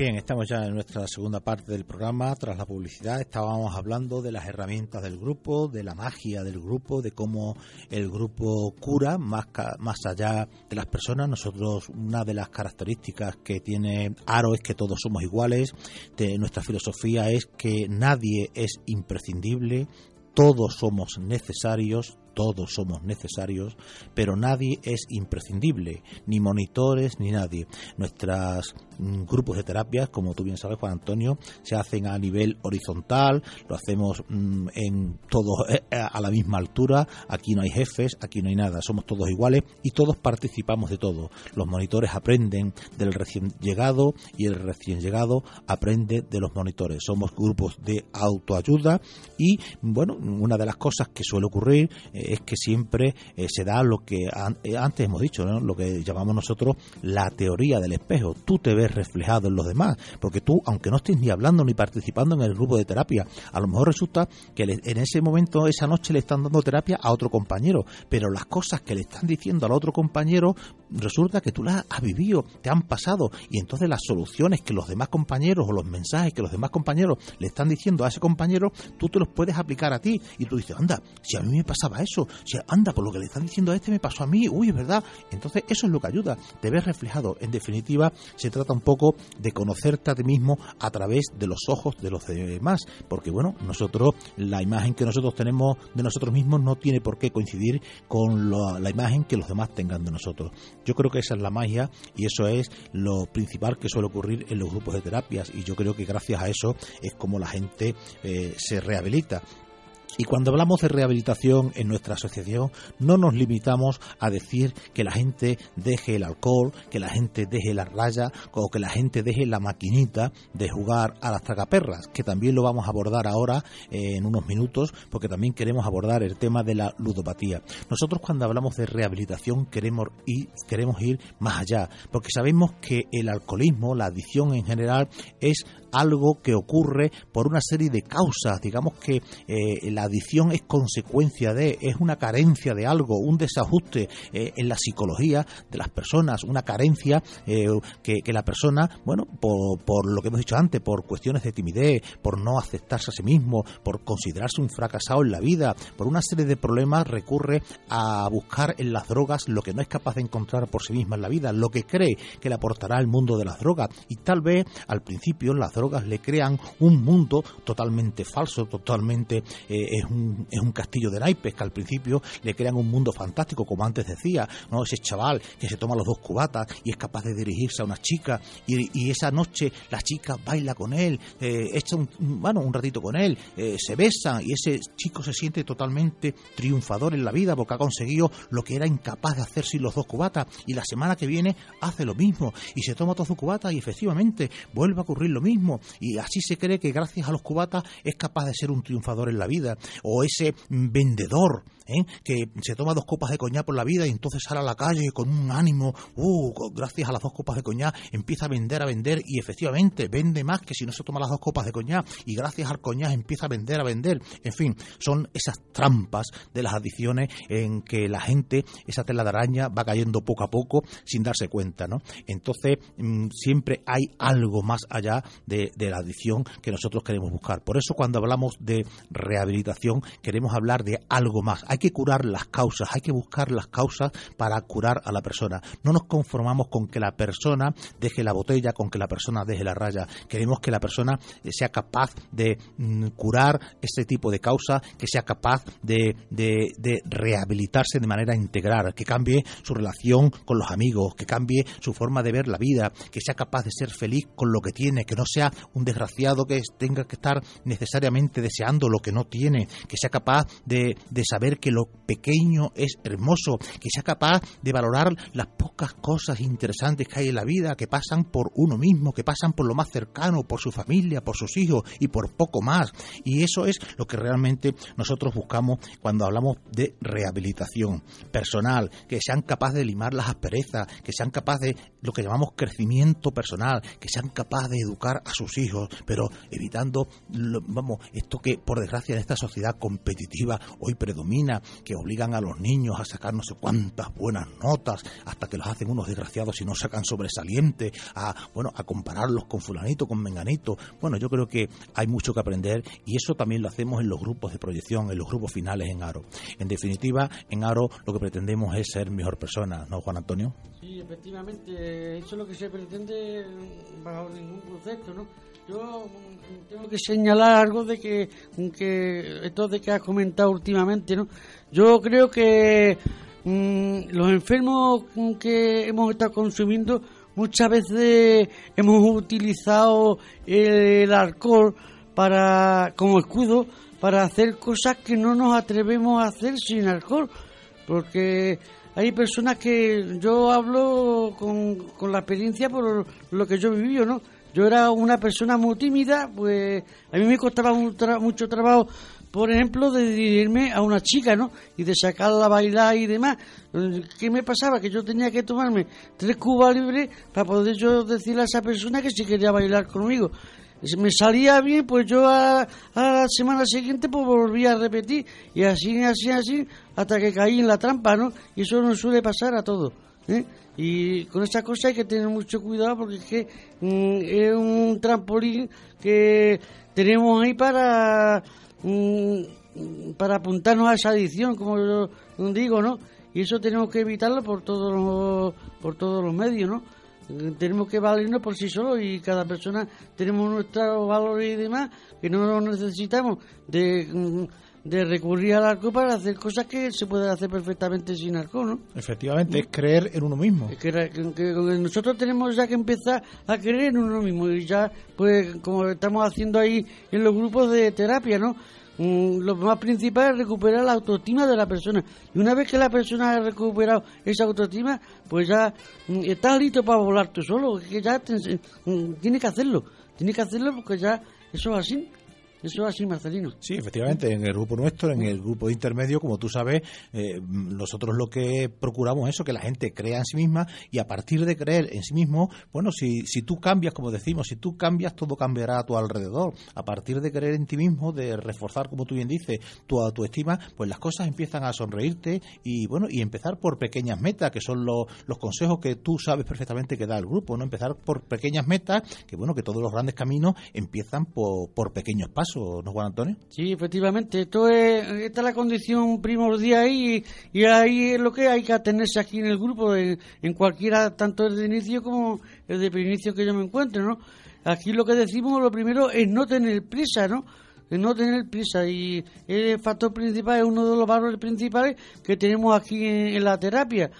Bien, estamos ya en nuestra segunda parte del programa. Tras la publicidad estábamos hablando de las herramientas del grupo, de la magia del grupo, de cómo el grupo cura más, más allá de las personas. Nosotros, una de las características que tiene Aro es que todos somos iguales. Nuestra filosofía es que nadie es imprescindible, todos somos necesarios, todos somos necesarios, pero nadie es imprescindible, ni monitores ni nadie. Nuestros mm, grupos de terapias, como tú bien sabes, Juan Antonio, se hacen a nivel horizontal, lo hacemos mm, en todo eh, a la misma altura, aquí no hay jefes, aquí no hay nada, somos todos iguales y todos participamos de todo. Los monitores aprenden del recién llegado y el recién llegado aprende de los monitores. Somos grupos de autoayuda y, bueno, una de las cosas que suele ocurrir es que siempre eh, se da lo que eh, antes hemos dicho, lo que llamamos nosotros la teoría del espejo. Tú te ves reflejado en los demás, porque tú, aunque no estés ni hablando ni participando en el grupo de terapia, a lo mejor resulta que en ese momento, esa noche, le están dando terapia a otro compañero, pero las cosas que le están diciendo al otro compañero, resulta que tú las has vivido, te han pasado, y entonces las soluciones que los demás compañeros o los mensajes que los demás compañeros le están diciendo a ese compañero, tú te los puedes aplicar a ti, y tú dices, anda, si a mí me pasaba eso, si anda, por lo que le están diciendo a este me pasó a mí, uy, es verdad. Entonces eso es lo que ayuda, te ves reflejado. En definitiva, se trata un poco de conocerte a ti mismo a través de los ojos de los demás, porque bueno, nosotros, la imagen que nosotros tenemos de nosotros mismos no tiene por qué coincidir con la imagen que los demás tengan de nosotros. Yo creo que esa es la magia y eso es lo principal que suele ocurrir en los grupos de terapias y yo creo que gracias a eso es como la gente eh, se rehabilita. Y cuando hablamos de rehabilitación en nuestra asociación, no nos limitamos a decir que la gente deje el alcohol, que la gente deje la raya o que la gente deje la maquinita de jugar a las tragaperras, que también lo vamos a abordar ahora eh, en unos minutos, porque también queremos abordar el tema de la ludopatía. Nosotros cuando hablamos de rehabilitación queremos ir, queremos ir más allá, porque sabemos que el alcoholismo, la adicción en general, es algo que ocurre por una serie de causas. Digamos que eh, la adicción es consecuencia de, es una carencia de algo, un desajuste eh, en la psicología de las personas, una carencia eh, que, la persona, bueno, por, por, lo que hemos dicho antes, por cuestiones de timidez, por no aceptarse a sí mismo, por considerarse un fracasado en la vida, por una serie de problemas, recurre a buscar en las drogas lo que no es capaz de encontrar por sí misma en la vida, lo que cree que le aportará el mundo de las drogas. Y tal vez al principio las drogas le crean un mundo totalmente falso, totalmente eh, es, un, es un castillo de naipes que al principio le crean un mundo fantástico, como antes decía, ¿no? ese chaval que se toma los dos cubatas y es capaz de dirigirse a una chica y, esa noche la chica baila con él, eh, echa un, bueno, un ratito con él, eh, se besan y ese chico se siente totalmente triunfador en la vida porque ha conseguido lo que era incapaz de hacer sin los dos cubatas y la semana que viene hace lo mismo y se toma todos sus cubatas y efectivamente vuelve a ocurrir lo mismo y así se cree que gracias a los cubatas es capaz de ser un triunfador en la vida. O ese vendedor ¿eh? que se toma dos copas de coñac por la vida y entonces sale a la calle con un ánimo, uh, gracias a las dos copas de coñac empieza a vender, a vender y efectivamente vende más que si no se toma las dos copas de coñac y gracias al coñac empieza a vender, a vender. En fin, son esas trampas de las adicciones en que la gente, esa tela de araña va cayendo poco a poco sin darse cuenta, ¿no? Entonces, mm, siempre hay algo más allá de, la adicción que nosotros queremos buscar. Por eso cuando hablamos de rehabilitación queremos hablar de algo más. Que curar las causas, hay que buscar las causas para curar a la persona. No nos conformamos con que la persona deje la botella, con que la persona deje la raya. Queremos que la persona eh, sea capaz de mm, curar ese tipo de causa, que sea capaz de, de rehabilitarse de manera integral, que cambie su relación con los amigos, que cambie su forma de ver la vida, que sea capaz de ser feliz con lo que tiene, que no sea un desgraciado que tenga que estar necesariamente deseando lo que no tiene, que sea capaz de, de saber que lo pequeño es hermoso, que sea capaz de valorar las pocas cosas interesantes que hay en la vida, que pasan por uno mismo, que pasan por lo más cercano, por su familia, por sus hijos y por poco más. Y eso es lo que realmente nosotros buscamos cuando hablamos de rehabilitación personal, que sean capaces de limar las asperezas, que sean capaces de lo que llamamos crecimiento personal, que sean capaces de educar a sus hijos, pero evitando, vamos, esto que por desgracia en esta sociedad competitiva hoy predomina, que obligan a los niños a sacar no sé cuántas buenas notas hasta que los hacen unos desgraciados y no sacan sobresaliente, a, bueno, a compararlos con fulanito, con menganito. Bueno, yo creo que hay mucho que aprender y eso también lo hacemos en los grupos de proyección, en los grupos finales en Aro. En definitiva, en Aro lo que pretendemos es ser mejor persona, ¿no, Juan Antonio? Sí, efectivamente, eso es lo que se pretende bajo ningún concepto, ¿no? Yo mm, tengo que señalar algo de que, que esto de que has comentado últimamente, ¿no? Yo creo que mm, los enfermos que hemos estado consumiendo muchas veces hemos utilizado el alcohol para como escudo para hacer cosas que no nos atrevemos a hacer sin alcohol porque hay personas que yo hablo con, con la experiencia por lo que yo vivido, ¿no? Yo era una persona muy tímida, pues a mí me costaba mucho trabajo, por ejemplo, de dirigirme a una chica, ¿no? Y de sacarla a bailar y demás. ¿Qué me pasaba? Que yo tenía que tomarme tres cubas libres para poder yo decirle a esa persona que si quería bailar conmigo me salía bien, pues yo a, la semana siguiente pues volvía a repetir y así, así, así, hasta que caí en la trampa, ¿no? Y eso nos suele pasar a todos. ¿eh? Y con esta cosa hay que tener mucho cuidado porque es que mm, es un trampolín que tenemos ahí para, mm, para apuntarnos a esa adicción, como yo digo, ¿no? Y eso tenemos que evitarlo por todos los, por todos los medios, ¿no? tenemos que valernos por sí solos y cada persona tenemos nuestros valores y demás que no necesitamos de, mm, de recurrir al arco para hacer cosas que se pueden hacer perfectamente sin arco, ¿no? Efectivamente, es creer en uno mismo. que, nosotros tenemos ya que empezar a creer en uno mismo y ya, pues, como estamos haciendo ahí en los grupos de terapia, ¿no? Mm, lo más principal es recuperar la autoestima de la persona. Y una vez que la persona ha recuperado esa autoestima, pues ya mm, está listo para volar tú solo. Que ya mm, tiene que hacerlo. Tiene que hacerlo porque ya eso es así. Eso es así, Marcelino. Sí, efectivamente, en el grupo nuestro, en el grupo intermedio, como tú sabes, eh, nosotros lo que procuramos es eso, que la gente crea en sí misma y a partir de creer en sí mismo, bueno, si, si tú cambias, como decimos, si tú cambias, todo cambiará a tu alrededor. A partir de creer en ti mismo, de reforzar, como tú bien dices, tu autoestima, pues las cosas empiezan a sonreírte y, bueno, y empezar por pequeñas metas, que son los, los consejos que tú sabes perfectamente que da el grupo, ¿no? Empezar por pequeñas metas, que, bueno, que todos los grandes caminos empiezan por, por pequeños pasos ¿no, Juan Antonio? Sí, efectivamente. Esto es, esta es la condición primordial y, y ahí es lo que hay que atenerse aquí en el grupo, en, cualquiera, tanto el de inicio como el de inicio que yo me encuentre, ¿no? Aquí lo que decimos, lo primero, es no tener prisa, ¿no? no tener prisa y el factor principal es uno de los valores principales que tenemos aquí en la terapia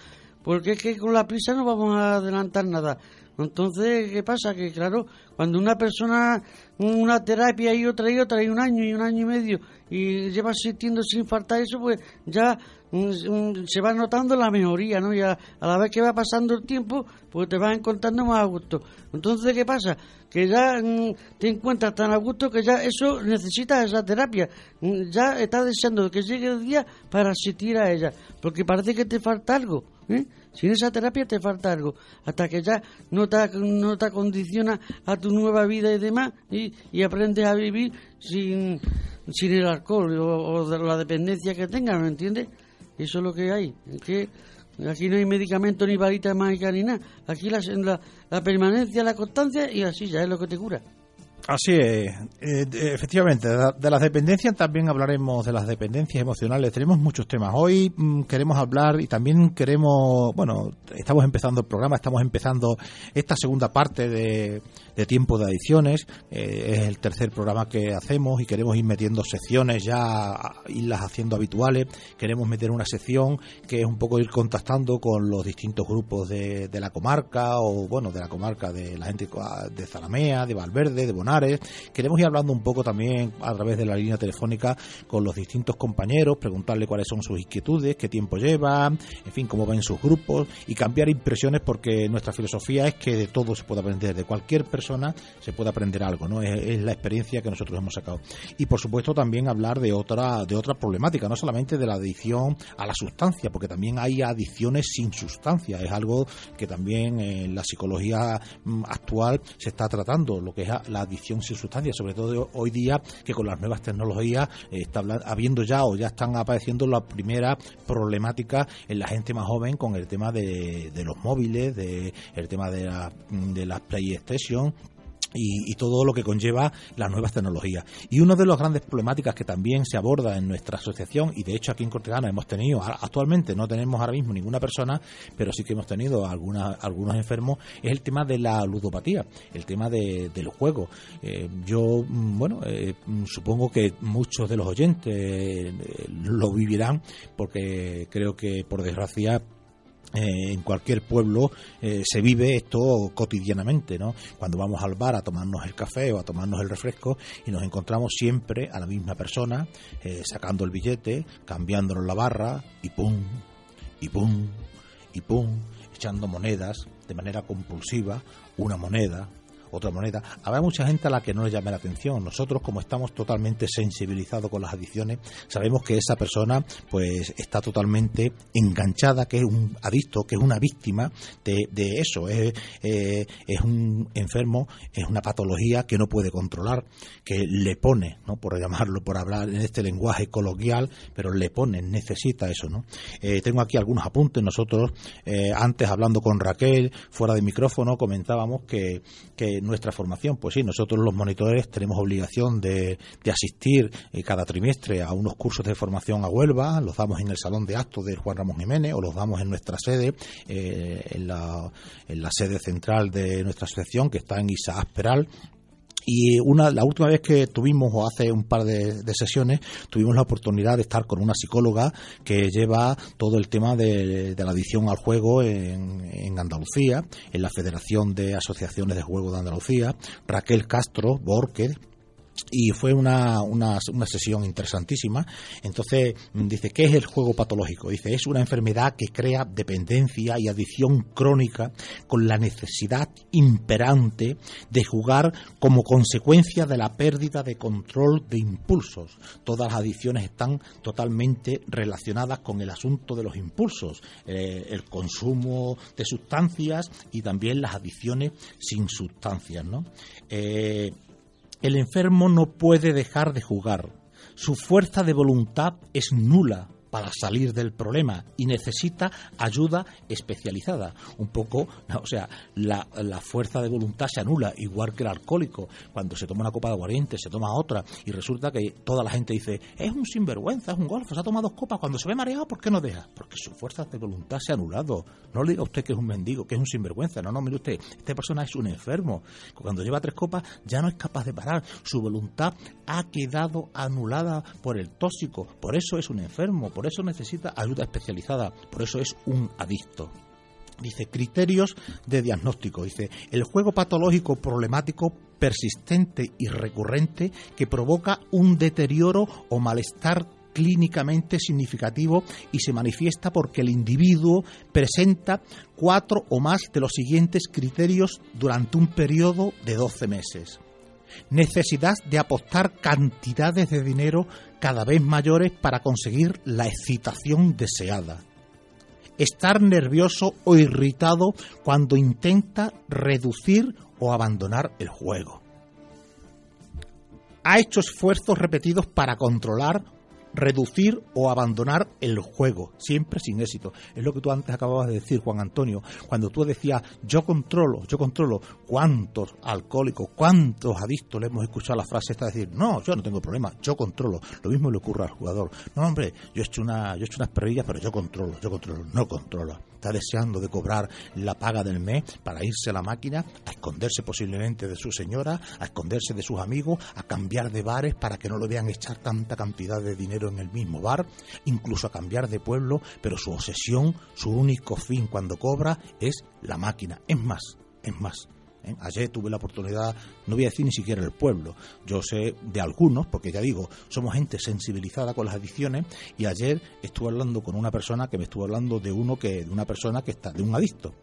porque es que con la prisa no vamos a adelantar nada entonces, ¿qué pasa? Que claro, cuando una persona, una terapia y otra y otra, y un año y un año y medio, y lleva sintiendo sin faltar eso, pues ya mm, se va notando la mejoría, ¿no? Y a, la vez que va pasando el tiempo, pues te vas encontrando más a gusto. Entonces, ¿qué pasa? Que ya mm, te encuentras tan a gusto que ya eso necesita esa terapia. Mm, ya estás deseando que llegue el día para asistir a ella, porque parece que te falta algo. ¿eh? Sin esa terapia te falta algo, hasta que ya no te, no te condiciona a tu nueva vida y demás, y, y aprendes a vivir sin, sin el alcohol o, la dependencia que tengas, ¿me entiendes? Eso es lo que hay. que aquí no hay medicamento ni varita mágica ni nada. Aquí la, la permanencia, la constancia y así ya es lo que te cura. Así es, eh, efectivamente, de las dependencias también hablaremos de las dependencias emocionales. Tenemos muchos temas. Hoy mm, queremos hablar y también queremos, bueno, estamos empezando el programa, estamos empezando esta segunda parte de, tiempo de adicciones. Eh, es el tercer programa que hacemos y queremos ir metiendo secciones ya, irlas haciendo habituales. Queremos meter una sección que es un poco ir contactando con los distintos grupos de, de la comarca o, bueno, de la comarca de la gente de Zalamea, de Valverde, de Queremos ir hablando un poco también a través de la línea telefónica con los distintos compañeros, preguntarle cuáles son sus inquietudes, qué tiempo llevan, en fin, cómo ven sus grupos y cambiar impresiones porque nuestra filosofía es que de todo se puede aprender, de cualquier persona se puede aprender algo, ¿no? Es, la experiencia que nosotros hemos sacado. Y por supuesto también hablar de otra, de otra problemática, no solamente de la adicción a la sustancia, porque también hay adicciones sin sustancia, es algo que también en la psicología mm, actual se está tratando, lo que es la adicción sin sustancia, sobre todo hoy día que con las nuevas tecnologías eh, está habiendo ya o ya están apareciendo la primera problemática en la gente más joven con el tema de, los móviles, de el tema de, la, de las PlayStation y, todo lo que conlleva las nuevas tecnologías. Y una de las grandes problemáticas que también se aborda en nuestra asociación, y de hecho aquí en Cortegana hemos tenido, actualmente no tenemos ahora mismo ninguna persona, pero sí que hemos tenido alguna, algunos enfermos, es el tema de la ludopatía, el tema de, del juego. Eh, yo, mm, bueno, eh, supongo que muchos de los oyentes eh, lo vivirán, porque creo que por desgracia eh, en cualquier pueblo eh, se vive esto cotidianamente, ¿no? Cuando vamos al bar a tomarnos el café o a tomarnos el refresco y nos encontramos siempre a la misma persona eh, sacando el billete, cambiándonos la barra y pum, y pum, y pum, echando monedas de manera compulsiva, una moneda, otra moneda. Habrá mucha gente a la que no le llame la atención. Nosotros, como estamos totalmente sensibilizados con las adicciones, sabemos que esa persona pues está totalmente enganchada, que es un adicto, que es una víctima de, eso. Es, eh, es un enfermo, es una patología que no puede controlar, que le pone, ¿no? por llamarlo, por hablar en este lenguaje coloquial, pero le pone, necesita eso. ¿no? Eh, tengo aquí algunos apuntes. Nosotros, eh, antes hablando con Raquel, fuera de micrófono, comentábamos que, que nuestra formación. Pues sí, nosotros los monitores tenemos obligación de, asistir eh, cada trimestre a unos cursos de formación a Huelva, los damos en el Salón de Actos de Juan Ramón Jiménez o los damos en nuestra sede, eh, en, la, en la sede central de nuestra asociación que está en Isaac Peral y una, la última vez que tuvimos, o hace un par de, sesiones, tuvimos la oportunidad de estar con una psicóloga que lleva todo el tema de, la adicción al juego en, en, Andalucía, en la Federación de Asociaciones de Juego de Andalucía, Raquel Castro Borque, y fue una, una, una, sesión interesantísima. Entonces, dice, ¿qué es el juego patológico? Dice, es una enfermedad que crea dependencia y adicción crónica con la necesidad imperante de jugar como consecuencia de la pérdida de control de impulsos. Todas las adicciones están totalmente relacionadas con el asunto de los impulsos, eh, el consumo de sustancias y también las adicciones sin sustancias, ¿no? Eh, el enfermo no puede dejar de jugar. Su fuerza de voluntad es nula para salir del problema y necesita ayuda especializada. Un poco, o sea, la, fuerza de voluntad se anula, igual que el alcohólico. Cuando se toma una copa de aguardiente, se toma otra y resulta que toda la gente dice, es un sinvergüenza, es un golfo, se ha tomado dos copas. Cuando se ve mareado, ¿por qué no deja? Porque su fuerza de voluntad se ha anulado. No le diga usted que es un mendigo, que es un sinvergüenza. No, no, mire usted, esta persona es un enfermo. Cuando lleva tres copas ya no es capaz de parar. Su voluntad ha quedado anulada por el tóxico. Por eso es un enfermo eso necesita ayuda especializada, por eso es un adicto. Dice, criterios de diagnóstico. Dice, el juego patológico problemático persistente y recurrente que provoca un deterioro o malestar clínicamente significativo y se manifiesta porque el individuo presenta cuatro o más de los siguientes criterios durante un periodo de 12 meses necesidad de apostar cantidades de dinero cada vez mayores para conseguir la excitación deseada, estar nervioso o irritado cuando intenta reducir o abandonar el juego. Ha hecho esfuerzos repetidos para controlar reducir o abandonar el juego, siempre sin éxito. Es lo que tú antes acababas de decir, Juan Antonio, cuando tú decías, yo controlo, yo controlo, ¿cuántos alcohólicos, cuántos adictos le hemos escuchado la frase esta de decir, no, yo no tengo problema, yo controlo. Lo mismo le ocurre al jugador. No, hombre, yo he hecho, una, yo he hecho unas perrillas, pero yo controlo, yo controlo, no controlo. Está deseando de cobrar la paga del mes para irse a la máquina, a esconderse posiblemente de su señora, a esconderse de sus amigos, a cambiar de bares para que no lo vean echar tanta cantidad de dinero en el mismo bar, incluso a cambiar de pueblo, pero su obsesión, su único fin cuando cobra es la máquina. Es más, es más. ¿Eh? Ayer tuve la oportunidad, no voy a decir ni siquiera el pueblo, yo sé de algunos, porque ya digo, somos gente sensibilizada con las adicciones, y ayer estuve hablando con una persona que me estuvo hablando de uno que, de una persona que está, de un adicto,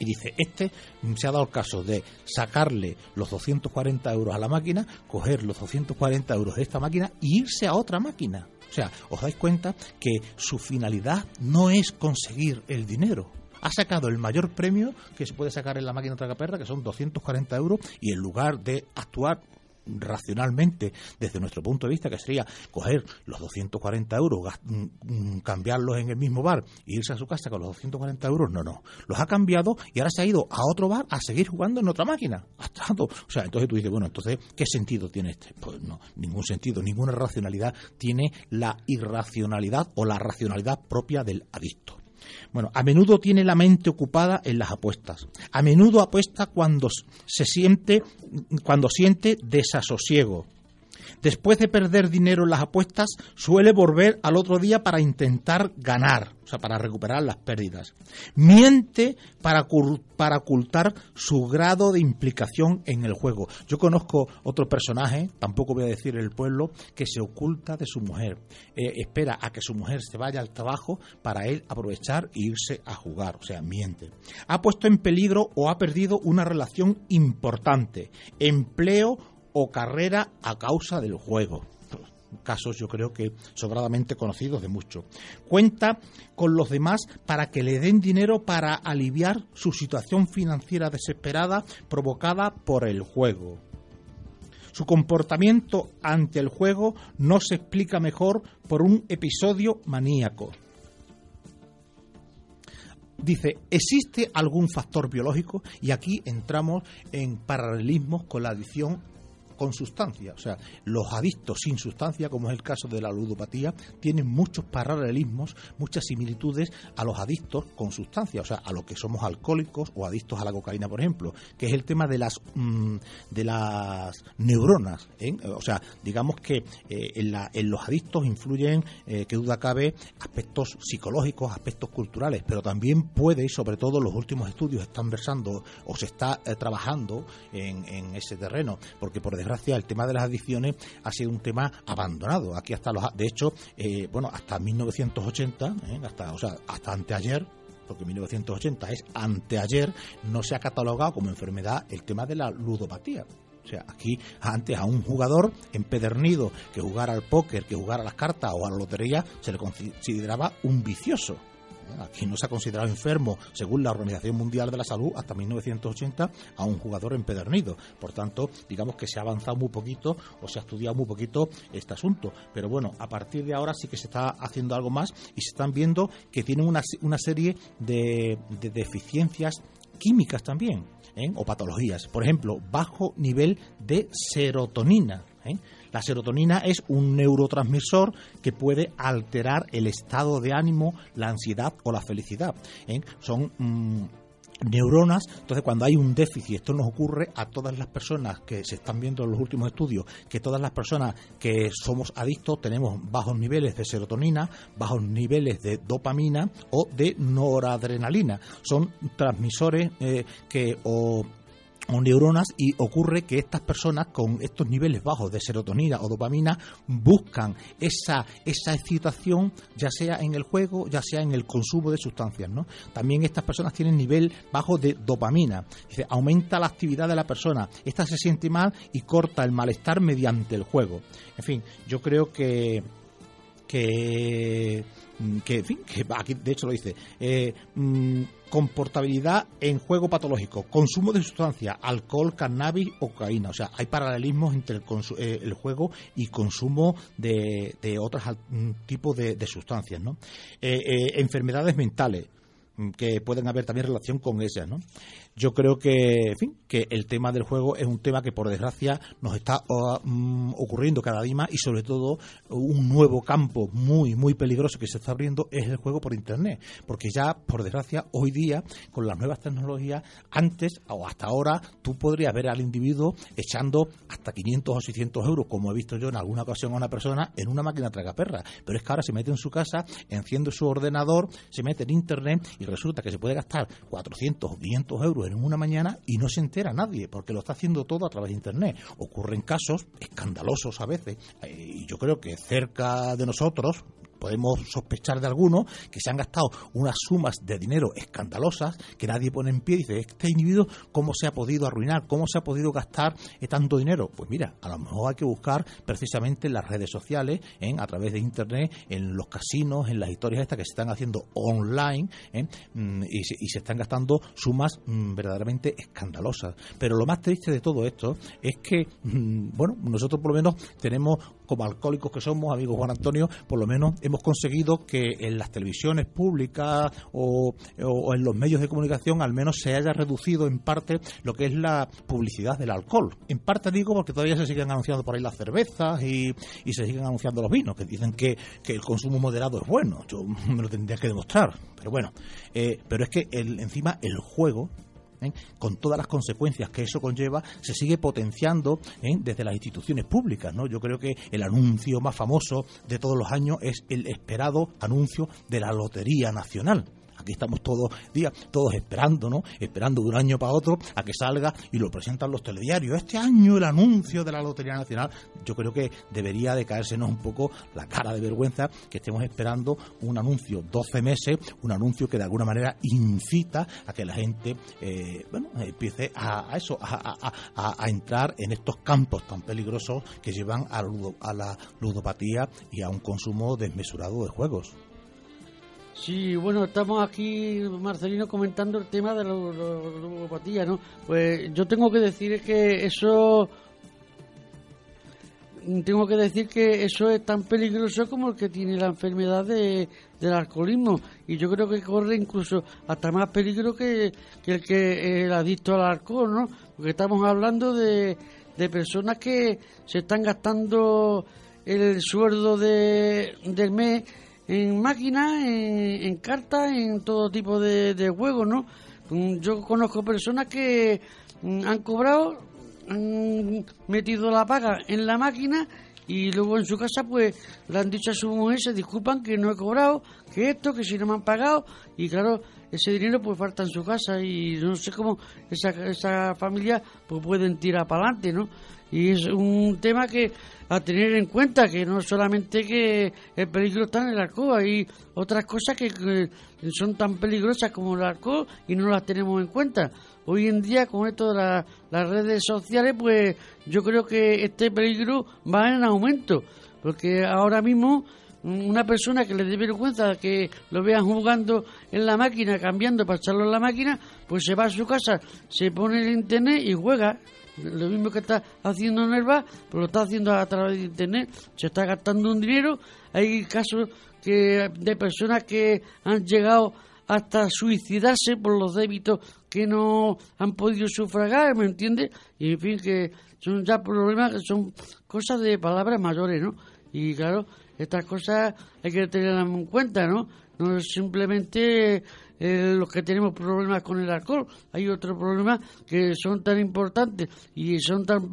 y dice, este se ha dado el caso de sacarle los 240 euros a la máquina, coger los 240 euros de esta máquina y irse a otra máquina. O sea, os dais cuenta que su finalidad no es conseguir el dinero. Ha sacado el mayor premio que se puede sacar en la máquina tragaperra, que son 240 euros, y en lugar de actuar racionalmente desde nuestro punto de vista, que sería coger los 240 euros, mm, mm, cambiarlos en el mismo bar e irse a su casa con los 240 euros, no, no. Los ha cambiado y ahora se ha ido a otro bar a seguir jugando en otra máquina. O sea, entonces tú dices, bueno, entonces, ¿qué sentido tiene este? Pues no, ningún sentido, ninguna racionalidad tiene la irracionalidad o la racionalidad propia del adicto. Bueno, a menudo tiene la mente ocupada en las apuestas. A menudo apuesta cuando se siente, cuando siente desasosiego Después de perder dinero en las apuestas, suele volver al otro día para intentar ganar, o sea, para recuperar las pérdidas. Miente para, para ocultar su grado de implicación en el juego. Yo conozco otro personaje, tampoco voy a decir el pueblo, que se oculta de su mujer. Eh, espera a que su mujer se vaya al trabajo para él aprovechar e irse a jugar, o sea, miente. Ha puesto en peligro o ha perdido una relación importante, empleo o carrera a causa del juego. Casos yo creo que sobradamente conocidos de muchos. Cuenta con los demás para que le den dinero para aliviar su situación financiera desesperada provocada por el juego. Su comportamiento ante el juego no se explica mejor por un episodio maníaco. Dice, ¿existe algún factor biológico? Y aquí entramos en paralelismos con la adicción con sustancia. O sea, los adictos sin sustancia, como es el caso de la ludopatía, tienen muchos paralelismos, muchas similitudes a los adictos con sustancia, o sea, a los que somos alcohólicos o adictos a la cocaína, por ejemplo, que es el tema de las mm, de las neuronas. ¿eh? O sea, digamos que eh, en, los adictos influyen, eh, que duda cabe, aspectos psicológicos, aspectos culturales, pero también puede, y sobre todo los últimos estudios están versando o se está trabajando en, en ese terreno, porque por desgracia el tema de las adicciones ha sido un tema abandonado. Aquí hasta los, de hecho, eh, bueno, hasta 1980, ¿eh? hasta, o sea, hasta anteayer, porque 1980 es anteayer, no se ha catalogado como enfermedad el tema de la ludopatía. O sea, aquí antes a un jugador empedernido que jugara al póker, que jugara a las cartas o a la lotería, se le consideraba un vicioso. Aquí no se ha considerado enfermo, según la Organización Mundial de la Salud, hasta 1980 a un jugador empedernido. Por tanto, digamos que se ha avanzado muy poquito o se ha estudiado muy poquito este asunto. Pero bueno, a partir de ahora sí que se está haciendo algo más y se están viendo que tienen una, una serie de, deficiencias químicas también, ¿eh? o patologías. Por ejemplo, bajo nivel de serotonina. ¿eh? La serotonina es un neurotransmisor que puede alterar el estado de ánimo, la ansiedad o la felicidad. ¿eh? Son mm, neuronas, entonces cuando hay un déficit, esto nos ocurre a todas las personas que se están viendo en los últimos estudios, que todas las personas que somos adictos tenemos bajos niveles de serotonina, bajos niveles de dopamina o de noradrenalina. Son transmisores eh, que o o neuronas y ocurre que estas personas con estos niveles bajos de serotonina o dopamina buscan esa, esa excitación ya sea en el juego, ya sea en el consumo de sustancias. ¿no? También estas personas tienen nivel bajo de dopamina. Dice, aumenta la actividad de la persona, esta se siente mal y corta el malestar mediante el juego. En fin, yo creo que que, que, en fin, que aquí de hecho lo dice, eh, mm, comportabilidad en juego patológico, consumo de sustancias, alcohol, cannabis o cocaína. O sea, hay paralelismos entre el, eh, el juego y consumo de, de otros mm, tipos de, sustancias. ¿no? Eh, enfermedades mentales mm, que pueden haber también relación con ellas, ¿no? yo creo que, en fin, que el tema del juego es un tema que por desgracia nos está mm, ocurriendo cada día más y sobre todo un nuevo campo muy, muy peligroso que se está abriendo es el juego por Internet. Porque ya, por desgracia, hoy día, con las nuevas tecnologías, antes o hasta ahora, tú podrías ver al individuo echando hasta 500 o 600 euros, como he visto yo en alguna ocasión a una persona, en una máquina tragaperra. Pero es que ahora se mete en su casa, enciende su ordenador, se mete en Internet y resulta que se puede gastar 400 o 500 euros en una mañana y no se entera nadie, porque lo está haciendo todo a través de Internet. Ocurren casos escandalosos a veces, eh, y yo creo que cerca de nosotros, podemos sospechar de algunos que se han gastado unas sumas de dinero escandalosas que nadie pone en pie y dice, este individuo, ¿cómo se ha podido arruinar? ¿Cómo se ha podido gastar tanto dinero? Pues mira, a lo mejor hay que buscar precisamente en las redes sociales, en, a través de Internet, en los casinos, en las historias estas que se están haciendo online ¿eh? mm, y, se, están gastando sumas mm, verdaderamente escandalosas. Pero lo más triste de todo esto es que, mm, bueno, nosotros por lo menos tenemos como alcohólicos que somos, amigos Juan Antonio, por lo menos hemos conseguido que en las televisiones públicas o, en los medios de comunicación al menos se haya reducido en parte lo que es la publicidad del alcohol. En parte digo porque todavía se siguen anunciando por ahí las cervezas y, se siguen anunciando los vinos, que dicen que, el consumo moderado es bueno. Yo me lo tendría que demostrar. Pero bueno, eh, pero es que el, encima el juego ¿eh? con todas las consecuencias que eso conlleva, se sigue potenciando ¿eh? desde las instituciones públicas. ¿no? Yo creo que el anuncio más famoso de todos los años es el esperado anuncio de la Lotería Nacional. Aquí estamos todos días, todos esperando, ¿no? Esperando de un año para otro a que salga y lo presentan los telediarios. Este año el anuncio de la Lotería Nacional, yo creo que debería de caérsenos un poco la cara de vergüenza que estemos esperando un anuncio 12 meses, un anuncio que de alguna manera incita a que la gente, eh, bueno, empiece a, eso, a, entrar en estos campos tan peligrosos que llevan a la ludopatía y a un consumo desmesurado de juegos. Sí, bueno, estamos aquí, Marcelino, comentando el tema de la ludopatía, ¿no? Pues yo tengo que decir que eso tengo que decir que eso es tan peligroso como el que tiene la enfermedad de, del alcoholismo y yo creo que corre incluso hasta más peligro que, el que el adicto al alcohol, ¿no? Porque estamos hablando de, de personas que se están gastando el sueldo de, del mes en máquinas, en, cartas, en todo tipo de, de juegos, ¿no? Mm, yo conozco personas que mm, han cobrado, han metido la paga en la máquina y luego en su casa pues le han dicho a su mujer, se disculpan que no he cobrado, que esto, que si no me han pagado y claro, ese dinero pues falta en su casa y no sé cómo esa, esa familia pues pueden tirar para adelante, ¿no? Y es un tema que a tener en cuenta, que no solamente que el peligro está en el alcohol, hay otras cosas que, son tan peligrosas como el alcohol y no las tenemos en cuenta. Hoy en día, con esto de las redes sociales, pues yo creo que este peligro va en aumento, porque ahora mismo una persona que le dé vergüenza que lo vean jugando en la máquina, cambiando para echarlo en la máquina, pues se va a su casa, se pone el internet y juega. Lo mismo que está haciendo Nerva, pues lo está haciendo a través de internet. Se está gastando un dinero. Hay casos que de personas que han llegado hasta suicidarse por los débitos que no han podido sufragar, ¿me entiendes? Y en fin, que son ya problemas que son cosas de palabras mayores, ¿no? Y claro, estas cosas hay que tenerlas en cuenta, ¿no? No es simplemente eh, los que tenemos problemas con el alcohol, hay otros problemas que son tan importantes y son tan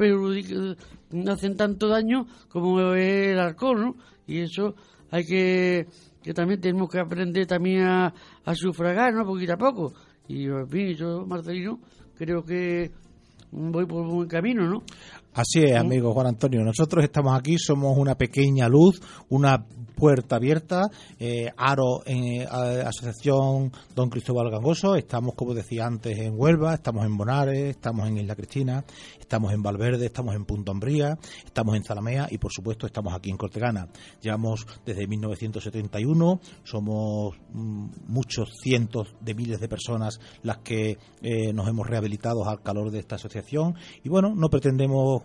hacen tanto daño como el alcohol, ¿no? Y eso hay que, que también tenemos que aprender también a, a sufragar, ¿no? Poquito a poco. Y en fin, yo, Marcelino, creo que voy por buen camino, ¿no? Así es, amigo Juan Antonio. Nosotros estamos aquí, somos una pequeña luz, una puerta abierta, eh, Aro en eh, Asociación Don Cristóbal Gangoso. Estamos, como decía antes, en Huelva, estamos en Bonares, estamos en Isla Cristina, estamos en Valverde, estamos en Punta Ambría, estamos en Zalamea y, por supuesto, estamos aquí en Cortegana. Llevamos desde 1971, somos mm, muchos cientos de miles de personas las que eh, nos hemos rehabilitado al calor de esta asociación y, bueno, no pretendemos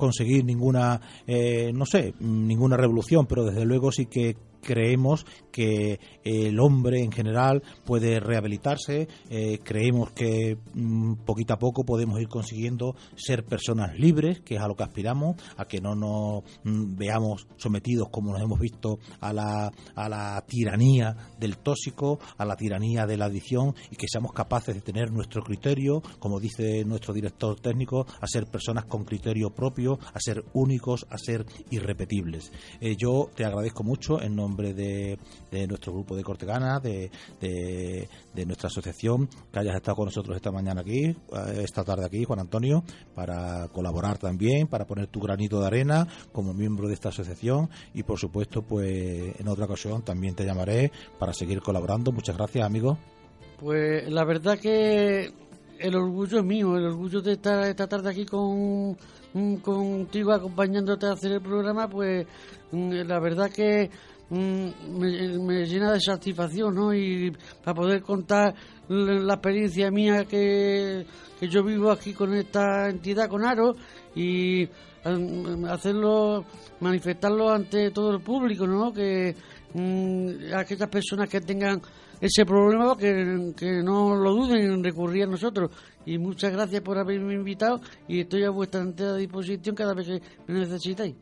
conseguir ninguna, eh, no sé, ninguna revolución, pero desde luego sí que creemos que el hombre en general puede rehabilitarse, eh, creemos que mm, poquito a poco podemos ir consiguiendo ser personas libres, que es a lo que aspiramos, a que no nos mm, veamos sometidos como nos hemos visto a la, a la tiranía del tóxico, a la tiranía de la adicción y que seamos capaces de tener nuestro criterio, como dice nuestro director técnico, a ser personas con criterio propio a ser únicos, a ser irrepetibles. Eh, yo te agradezco mucho en nombre de, nuestro grupo de Cortegana, de, de, nuestra asociación, que hayas estado con nosotros esta mañana aquí, eh, esta tarde aquí, Juan Antonio, para colaborar también, para poner tu granito de arena como miembro de esta asociación y por supuesto, pues en otra ocasión también te llamaré para seguir colaborando. Muchas gracias, amigo. Pues la verdad que el orgullo es mío, el orgullo de estar esta tarde aquí con mm, contigo acompañándote a hacer el programa, pues mm, la verdad que mm, me, llena de satisfacción, ¿no? Y para poder contar la experiencia mía que, que yo vivo aquí con esta entidad, con Aro, y hacerlo, manifestarlo ante todo el público, ¿no? Que aquellas personas que tengan ese problema que, que no lo duden en recurrir a nosotros. Y muchas gracias por haberme invitado y estoy a vuestra entera disposición cada vez que me necesitáis.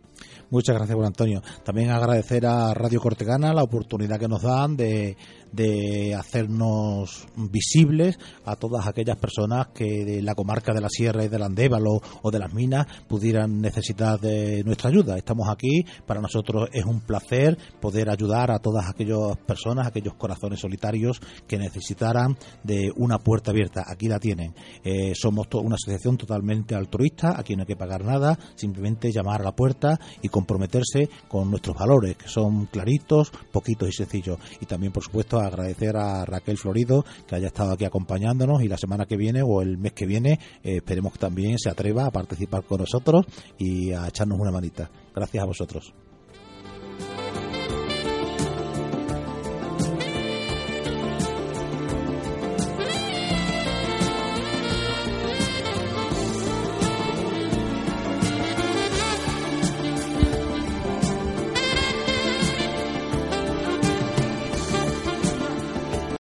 Muchas gracias, Juan Antonio. También agradecer a Radio Cortegana la oportunidad que nos dan de, de hacernos visibles a todas aquellas personas que de la comarca de la Sierra y del Andévalo o de las minas pudieran necesitar de nuestra ayuda. Estamos aquí, para nosotros es un placer poder ayudar a todas aquellas personas, aquellos corazones solitarios que necesitaran de una puerta abierta. Aquí la tienen. Eh, somos una asociación totalmente altruista, aquí no hay que pagar nada, simplemente llamar a la puerta y comprometerse con nuestros valores, que son claritos, poquitos y sencillos. Y también, por supuesto, agradecer a Raquel Florido que haya estado aquí acompañándonos y la semana que viene o el mes que viene eh, esperemos que también se atreva a participar con nosotros y a echarnos una manita. Gracias a vosotros.